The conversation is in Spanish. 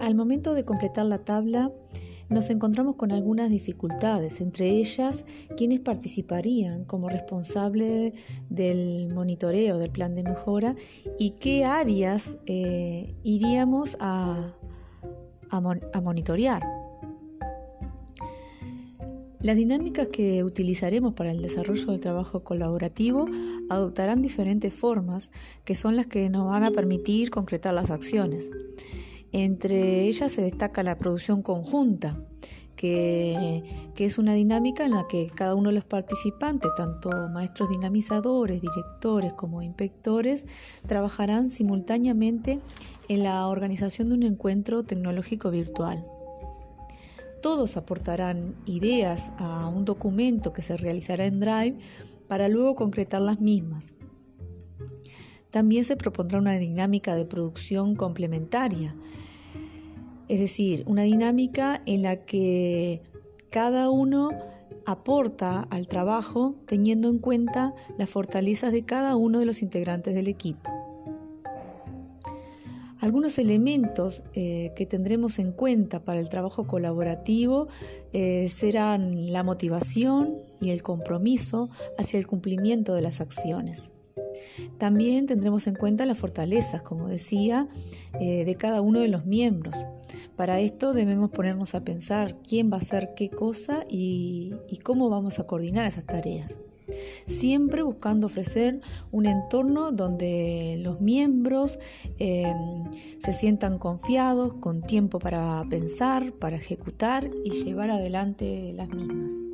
Al momento de completar la tabla, nos encontramos con algunas dificultades, entre ellas quienes participarían como responsable del monitoreo del plan de mejora y qué áreas eh, iríamos a, a monitorear. Las dinámicas que utilizaremos para el desarrollo del trabajo colaborativo adoptarán diferentes formas que son las que nos van a permitir concretar las acciones. Entre ellas se destaca la producción conjunta, que, es una dinámica en la que cada uno de los participantes, tanto maestros dinamizadores, directores como inspectores, trabajarán simultáneamente en la organización de un encuentro tecnológico virtual. Todos aportarán ideas a un documento que se realizará en Drive para luego concretar las mismas. También se propondrá una dinámica de producción complementaria, es decir, una dinámica en la que cada uno aporta al trabajo teniendo en cuenta las fortalezas de cada uno de los integrantes del equipo. Algunos elementos eh, que tendremos en cuenta para el trabajo colaborativo eh, serán la motivación y el compromiso hacia el cumplimiento de las acciones. También tendremos en cuenta las fortalezas, como decía, eh, de cada uno de los miembros. Para esto debemos ponernos a pensar quién va a hacer qué cosa y, cómo vamos a coordinar esas tareas siempre buscando ofrecer un entorno donde los miembros eh, se sientan confiados, con tiempo para pensar, para ejecutar y llevar adelante las mismas.